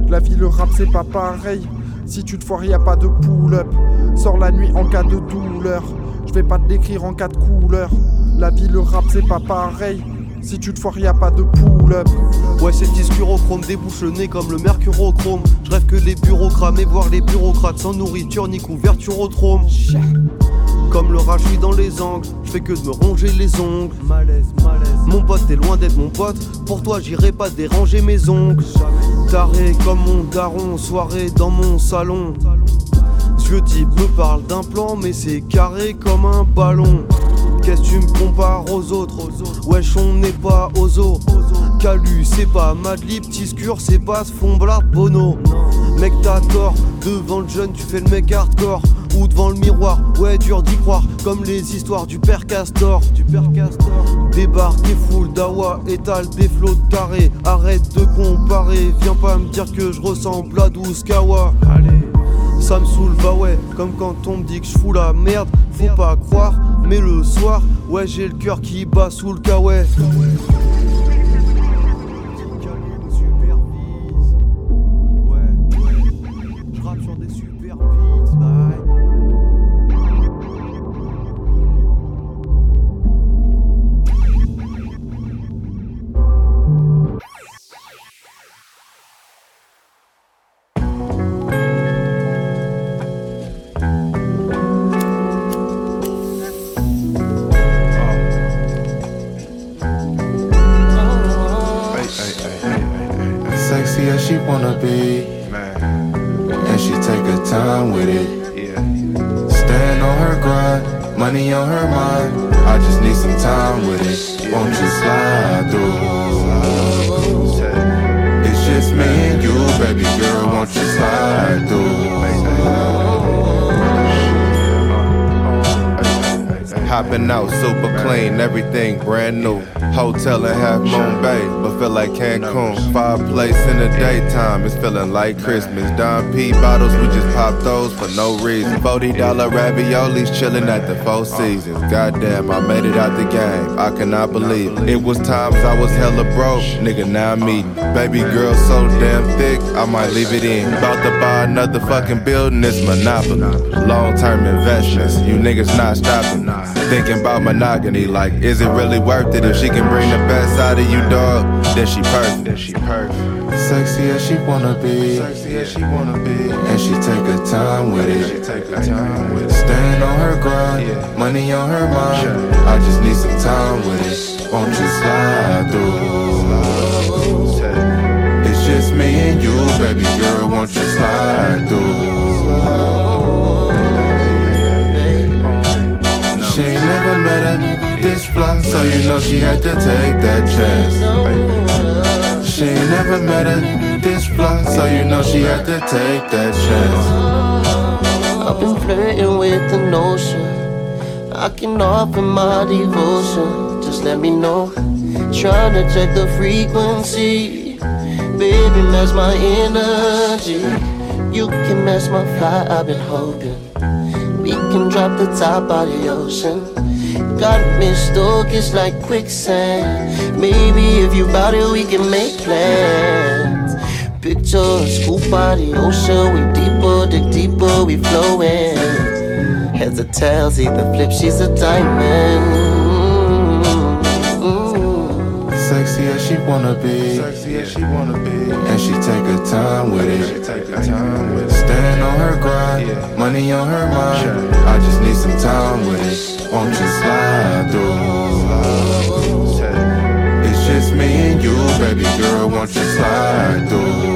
La vie, le rap, c'est pas pareil. Si tu te foires, y a pas de pull-up. Sors la nuit en cas de douleur. Je vais pas te décrire en cas de couleur. La vie, le rap, c'est pas pareil. Si tu te foires, y a pas de pull-up. Ouais, c'est discurochrome débouche le nez comme le mercurochrome. Je rêve que les bureaux cramés, voir les bureaucrates sans nourriture ni couverture au trône. Comme le rat, je suis dans les angles, je fais que de me ronger les ongles. Malaise, malaise. Mon pote, t'es loin d'être mon pote. Pour toi, j'irai pas déranger mes ongles. Taré comme mon daron, soirée dans mon salon. Vieux type me parle d'un plan, mais c'est carré comme un ballon. Qu'est-ce que tu me compares aux autres? Wesh, on n'est pas aux os. Calu, c'est pas Madlib, Tiscure, c'est pas ce fond blard Bono. Mec, t'as tort, devant le jeune, tu fais le mec hardcore. Ou devant le miroir, ouais, dur d'y croire. Comme les histoires du père Castor. Du père Castor. Débarque et foule d'Awa, étale des flots de taré. Arrête de comparer, viens pas me dire que je ressemble à 12 Kawa. Allez. Ça me saoule, bah ouais, comme quand on me dit que je fous la merde, faut pas croire, mais le soir, ouais, j'ai le cœur qui bat sous le kawaii. Like Christmas. Don P bottles, we just pop those for no reason. $40 raviolis chillin' at the Four Seasons. Goddamn, I made it out the game, I cannot believe it. It was times I was hella broke, nigga, now I'm eating. Baby girl so damn thick, I might leave it in. About to buy another fucking building, it's Monopoly. Long term investments, you niggas not stopping. Thinking about monogamy, like, is it really worth it? If she can bring the best out of you, dog, then she perfect. Then she perfect. Sexy as she wanna be, sexy as she wanna be, and she take her time with it. She take her time with it. Stand on her grind, money on her mind. I just need some time with it. Won't you slide through? It's just me and you, baby girl. Won't you slide through? Fly, so you know she had to take that chance. She ain't never met a this fly, so you know she had to take that chance. I've been flirting with the notion. I can offer my devotion. Just let me know. Trying to check the frequency. Baby, match my energy. You can match my fly, I've been hoping. We can drop the top of the ocean. Got me stuck, it's like quicksand. Maybe if you bout it, we can make plans. Picture a scoop by the ocean, we deeper, dig deeper, we flowing. Heads or tails, either flip, she's a diamond. Mm-hmm. Sexy as she wanna be, sexy as she wanna be, and she take her time with it. She take her time with it. Stand on her grind, money on her mind. I just need some time with it. Won't you slide through? It's just me and you, baby girl. Won't you slide through?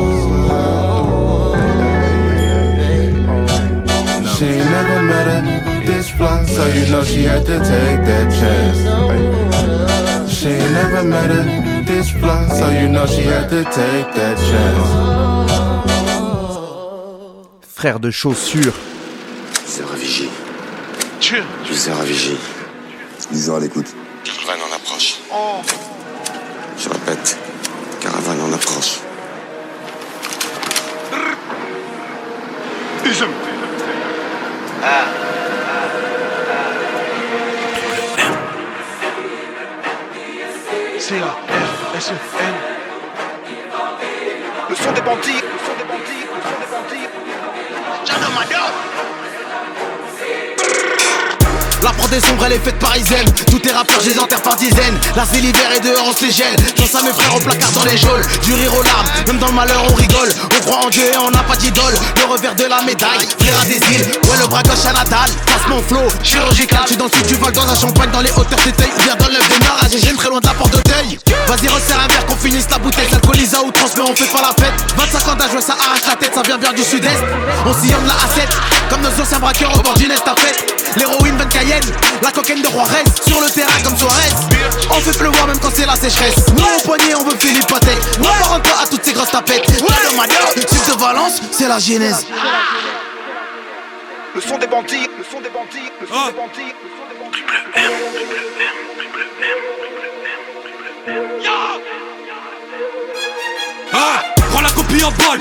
She never met a this fly, so you know she had to take that chance. She never met a this fly, so you know she had to take that chance. Frère de chaussures. Zéro vigie. Du zéro vigie. Liseur à l'écoute. Caravane en approche. Je répète, caravane en approche. C-A-R-S-E-N Le son des bandits, le son des bandits, le son des bandits. La prod est sombre, elle est faite parisienne. Tous tes rappeurs, je les enterre par dizaines. Là, c'est l'hiver et dehors, on se les gèle. Pense à mes frères au placard dans les geôles. Du rire aux larmes, même dans le malheur, on rigole. On croit en Dieu et on n'a pas d'idole. Le revers de la médaille, frère à des îles. Ouais, le bras gauche à Natal. Passe mon flow, chirurgical. Tu dans le sud du dans la champagne, dans les hauteurs. Ou bien dans l'œuf des Nord, Gégène, très loin de la porte d'Auteuil. Vas-y, resserre un verre qu'on finisse la bouteille. S'alcoolise à outrance, mais on fait pas la fête. 25 ans d'âge, ça arrache la tête, ça vient bien du sud-est. On sillonne la A7, comme nos anciens braqueurs au bord d'une estafette. L'héroïne 20 Cayenne, la cocaine de Juarez. Sur le terrain comme Suarez. On fait pleuvoir même quand c'est la sécheresse. Nous au poignet, on veut Philippe Patek. On part un peu à toutes ces grosses tapettes. Là, de Madrid, sud de Valence, c'est la genèse. Le son des bandits, le son des bandits, le son des bandits, le son des bandits. Ah, prends la copie en balle,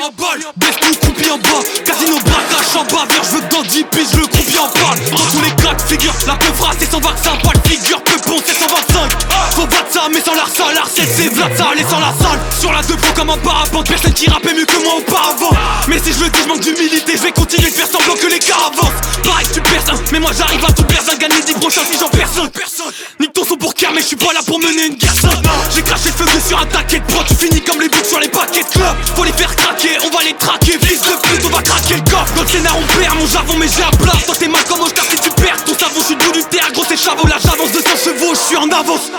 baisse tout croupi en bas, casino braquage en bas, je veux dans 10 piges le croupi en balle. Dans tous les cas de figure, la peu phrase c'est sans vaccin, pas de figure, peu bon c'est 125. Faut battre ça, mais sans l'arsal, l'arcel c'est Vlad ça, allez sans la salle. Sur la deux pots comme un parapente, personne qui rappait mieux que moi auparavant. Mais si je le dis, je manque d'humilité, je vais continuer de faire semblant que les cas avancent. Pareil, tu perds un, mais moi j'arrive à tout perdre, gagner 10 prochains si j'en. Personne. Mais je suis pas là pour mener une guerre. J'ai craché le feu dessus un taquet de pro, tu finis comme les boucs sur les paquets de club. Faut les faire craquer, on va les traquer, fils de pute, on va craquer le coffre. Dans le scénar, on perd mon javon, mais j'ai un plat. Toi t'es mal comme Oscar si tu perds ton savon, je suis du terre, gros c'est chavot, là j'avance de 100 chevaux, je suis en avance.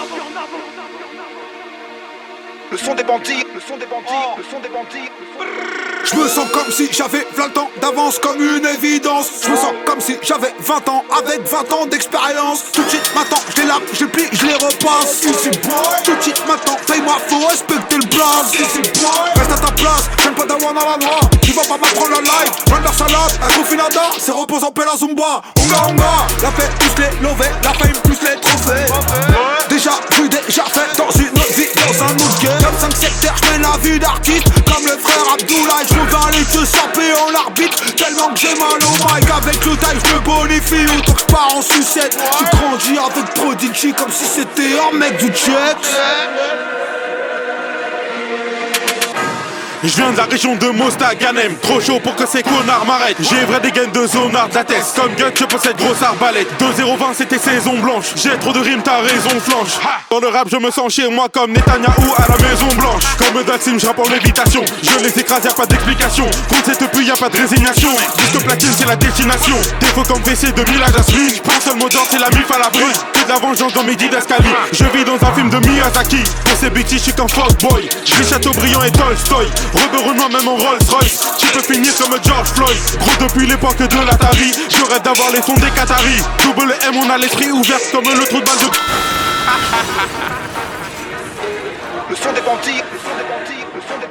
Le son des bandits, le son des bandits, le son des bandits. Je me sens comme si j'avais 20 ans d'avance comme une évidence. Je me sens comme si j'avais 20 ans avec 20 ans d'expérience. Tout de suite maintenant je les lave, je plie, je les repasse. Tout de suite maintenant paye-moi faut respecter le blaze Reste à ta place, j'aime pas d'avoir dans la noix Tu vas pas m'apprendre la life, run la salade, un confinada C'est repose en paix la zumba. Onga onga, la paix plus les lovés, la fame plus les trophées. Déjà vu, déjà fait dans Comme 5 secteurs, j'mène la vie d'artiste. Comme le frère Abdoulaye, j'me les te saper en l'arbitre Tellement que j'ai mal au mic Avec le taille je me bonifie. Autant que pars en sucette. Tu grandis avec Prodigy Comme si c'était un mec du jet Je viens de la région de Mostaganem, trop chaud pour que ces connards m'arrêtent. J'ai vrai des gaines de zonard tête Comme Gut, je possède grosse arbalète. 2-0-20, c'était saison blanche. J'ai trop de rimes, t'as raison flanche. Dans le rap, je me sens chez moi comme Netanyahou à la maison blanche. Comme Daxim, je rappe en. Je les écrase, y'a pas d'explication. Contre cette pluie, y'a pas de résignation. Disque platine, c'est la destination. Défaut comme PC de Mila Jasmine. Pour seul mot c'est la mif à la brune. La vengeance dans mes d'escalier. Je vis dans un film de Miyazaki. Pour ces bêtises, je suis qu'un fuckboy. Je Chateaubriand et Tolstoy. Rebeu même en Rolls Royce Tu peux finir comme George Floyd Gros depuis l'époque de l'Atari Je rêve d'avoir les fonds des Qataris Double M on a l'esprit ouvert comme le trou de balle de Le son des Le son des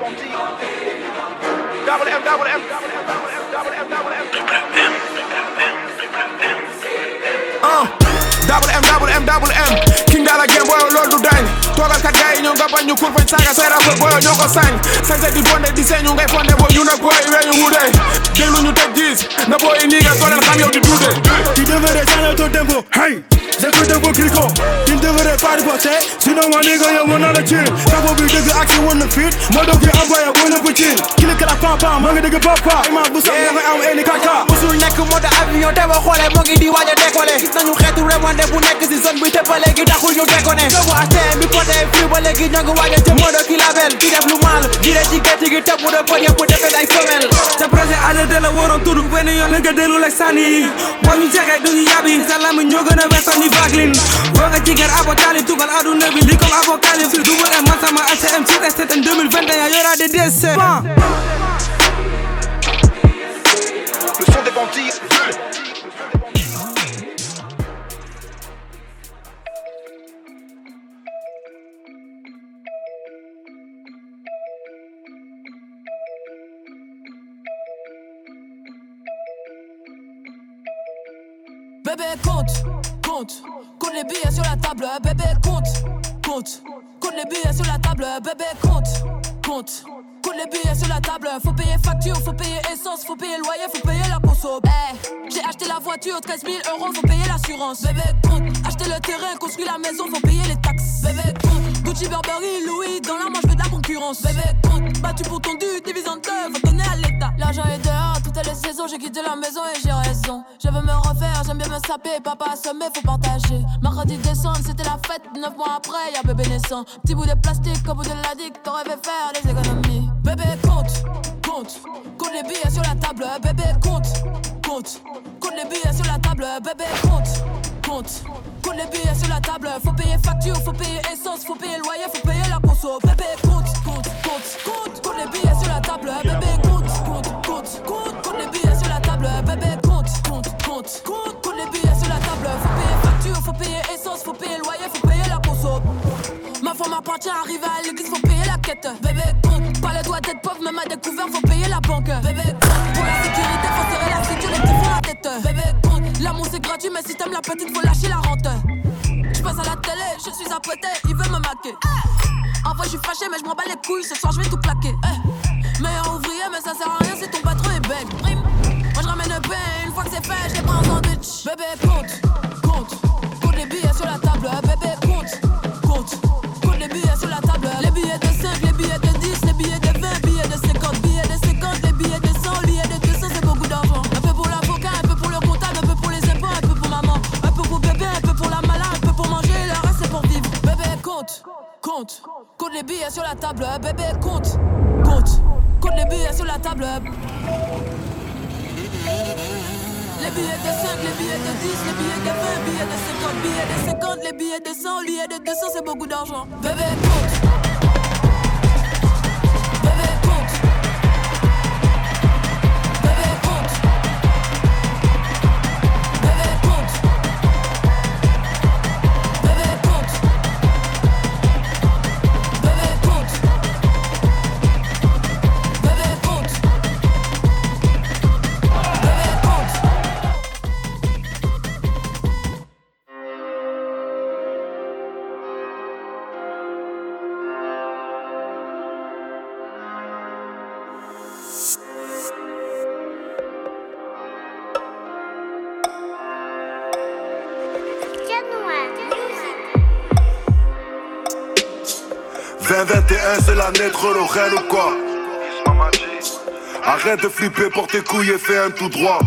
double M, double M. King Dala game, boy, Lord do dine. Toogal kat gars yi ñoo nga bañ ñu kur fañ saaga say rappeur boy ñoo ko sañ sañse di bonde di seeñu ngay fonde boy ñu nag boy weñu wuute déglu ñu teg na boy nii nga soo leen xam yow di duute Tu devrais changer ton tempo Hey J'écoute vos cricos Tu ne devrais pas riposter Sinon mon nigga yo mon la chill. Capo bi dëgg ak si wan na fit moo doog fi envoyé bu na puccin Kili kala papa maa ngi dëgg papa. Ima bu sax nga am eni kaka musul nekk avion te boo xoolee moo ngi di waaj a décoller gis nañu xeetu remonde bu nekk si zone bi te ba léegi taxul ñu déconné Poté fii ba léegi ñoo ngi waaj a jëm mode ki label ki def lu mal di de ci gerte gi te mu de poñ yëpp defee ay femelle Sa projet arrêté la waroon tudd benn yoon sa lami ñoo gën a vaglin boo nga jigéen abo tali tugal aduna bi li comme apocalypse double M masama HTM sur STN 2021 y'aura des Le son des bandits Bébé compte, compte, compte les billets sur la table, bébé compte, compte, compte les billets sur la table, bébé compte, compte, compte les billets sur la table, faut payer facture, faut payer essence, faut payer loyer, faut payer la conso. Eh, j'ai acheté la voiture, 13 000 euros, faut payer l'assurance. Bébé compte, acheter le terrain, construire la maison, faut payer les taxes. Bébé compte, Gucci, Burberry, Louis, dans la manche, je de la concurrence. Bébé compte, battu pour ton dû, divise en faut donner à l'État. L'argent est dehors, toutes les saisons, j'ai quitté la maison et j'ai raison. Je veux me refaire, j'aime bien me saper, papa assommé, faut partager. Mardi décembre, c'était la fête, neuf mois après, y'a bébé naissant. Petit bout de plastique, au bout de la dick, t'aurais fait faire les économies. Bébé compte, compte, compte les billets sur la table, bébé compte, compte, compte les billets sur la table, bébé compte, compte, compte les billets sur la table, faut payer facture, faut payer essence, faut payer loyer, faut payer la conso. Bébé compte, compte, compte, compte, compte les billets sur la table, bébé compte, compte, compte, compte, compte les billets sur la table, bébé compte, compte, compte, compte, compte les billets sur la table, faut payer facture, faut payer essence, faut payer loyer, faut payer la conso. Ma femme appartient, arrive à l'église, faut payer la quête. Bébé compte, pas le droit d'être pauvre, même à découvert, faut payer la banque. Bébé compte, pour la sécurité, faut serrer la ceinture, les petits font la tête. Bébé compte, l'amour c'est gratuit, mais si t'aimes la petite, faut lâcher la rente. Je passe à la télé, je suis apprêté, il veut me maquer. En vrai, je suis fâché, mais je m'en bats les couilles, ce soir je vais tout plaquer. Eh, Meilleur ouvrier, mais ça sert à rien si ton patron est. Prime. Moi je ramène pain, une fois que c'est fait, je les prends en sandwich. Bébé compte, compte, compte les billets sur la table. Bébé compte, compte, compte, les billets sur la table. Bébé compte, compte, compte les billets sur la table. Les billets de 5, les billets de 10, les billets de 20, billets de 50, billets de 50, les billets de 100, billets de 200, c'est beaucoup d'argent. Bébé compte. 2021, c'est l'année de Relorel ou quoi Arrête de flipper, pour tes couilles et fais un tout droit.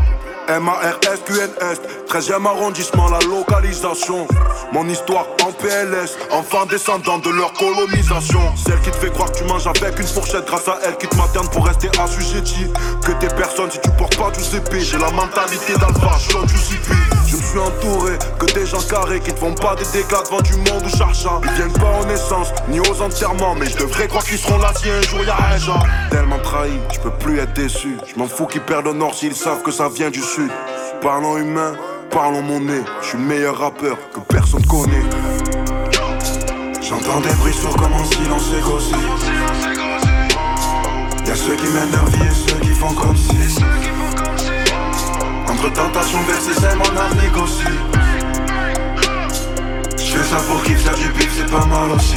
M-A-R-S-Q-N-S, 13e arrondissement, la localisation. Mon histoire en PLS, enfant descendant de leur colonisation. Celle qui te fait croire que tu manges avec une fourchette, grâce à elle qui te materne pour rester assujetti. Que t'es personne si tu portes pas du CP. J'ai la mentalité d'alpha, je suis Je me suis entouré que des gens carrés qui ne font pas des dégâts devant du monde ou charchant. Ils viennent pas aux naissances ni aux enterrements, mais je devrais croire qu'ils seront là si un jour y'a un genre. Tellement trahi, je peux plus être déçu. Je m'en fous qu'ils perdent le nord s'ils savent que ça vient du sud. Parlons humain, parlons mon nez. Je suis le meilleur rappeur que personne connaît. J'entends des bruits sourds comme un silence égossé. Y'a ceux qui mènent leur vie et ceux qui font comme si. Entre tentation verser c'est mon âme négocie. J'fais ça pour qu'il faire du bif, c'est pas mal aussi.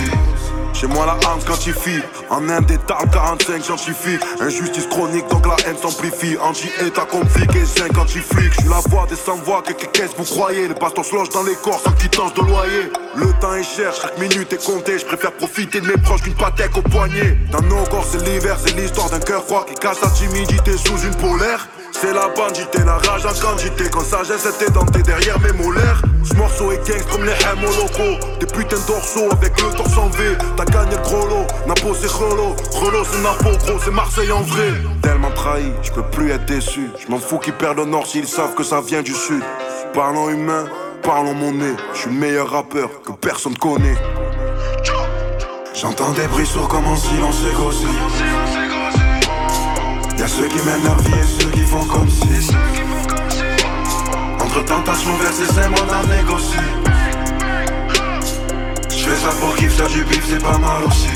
Chez moi la haine quantifie En Inde des 45 scientifiques. Injustice chronique donc la haine s'amplifie. Anti-état compliqué, 5 anti-flics Je suis la voix des sans-voix, que qu'est-ce vous croyez? Les pasteurs se logent dans les corps sans quittance de loyer. Le temps est cher, chaque minute est comptée. Je préfère profiter de mes proches qu'une patek au poignet. Dans nos corps c'est l'hiver, c'est l'histoire d'un cœur froid Qui casse sa timidité sous une polaire c'est la bandité, la rage en quantité. Quand sagesse était dentée derrière mes molaires Ce morceau est gangsta comme les hémos locaux. Des putains de dorsaux avec le torse en V. T'as gagné le gros lot, Napo c'est Rolo Rolo c'est Napo, gros c'est Marseille en vrai. Tellement trahi, je peux plus être déçu. Je m'en fous qu'ils perdent le nord s'ils savent que ça vient du sud. Parlons humain, parlons mon nez Je suis le meilleur rappeur que personne connaît. J'entends des bruits sourds comme un silence égossé Y'a ceux qui mènent leur vie et ceux qui font comme si. Entre tentation versée c'est mon âme négocie J'fais ça pour kiff, faire du bif c'est pas mal aussi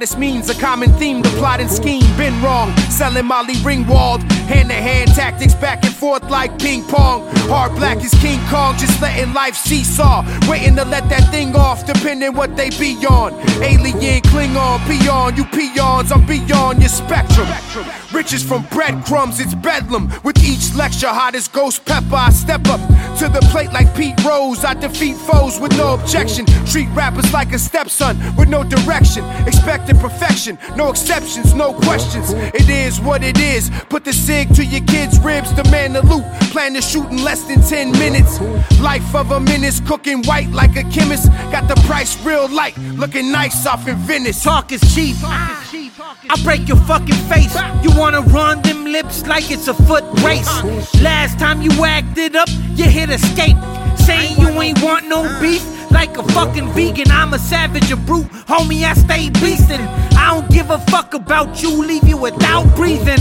modest means. A common theme, the plot and scheme. Been wrong, selling Molly Ringwald. Hand to hand tactics back and forth like ping pong. Hard black is King Kong, just letting life seesaw. Waiting to let that thing off, depending what they be on. Alien, Klingon, peon, you peons, I'm beyond your spectrum. Riches from breadcrumbs, it's bedlam. With each lecture, hot as ghost pepper, I step up to the plate like Pete Rose. I defeat foes with no objection. Treat rappers like a stepson with no direction. Expecting perfection, no exceptions, no questions. It is what it is. Put the sig to your kids' ribs, demand the loot. Plan to shoot in less than 10 minutes. Life of a menace, cooking white like a chemist. Got the price real light, looking nice off in Venice. Talk is cheap. I break your fucking face. You wanna run them lips like it's a foot race. Last time you acted up, you hit escape. Saying you ain't want no beef like a fucking vegan. I'm a savage, a brute. Homie, I stay beastin'. I don't give a fuck about you, leave you without breathing.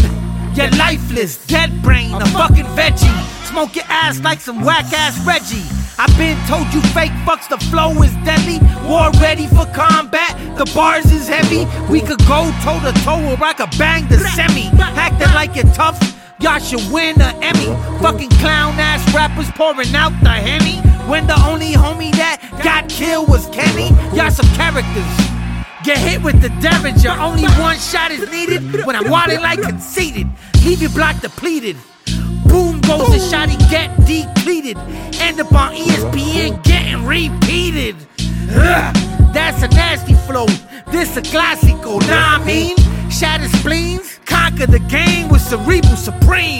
You're lifeless, dead brain, a fucking veggie. Smoke your ass like some whack ass Reggie. I've been told you fake fucks, the flow is deadly. War ready for combat, the bars is heavy. We could go toe to toe or I could bang the semi. Acting like you're tough, y'all should win an Emmy. Fucking clown ass rappers pouring out the Henny. When the only homie that got killed was Kenny. Y'all some characters. Get hit with the Derringer, only one shot is needed when I'm wilding like conceited. Leave your block depleted. Boom goes the shotty get depleted. End up on ESPN getting repeated. Ugh, that's a nasty flow. This a classical, nah I mean? Shatter spleens, conquer the game with cerebral supreme.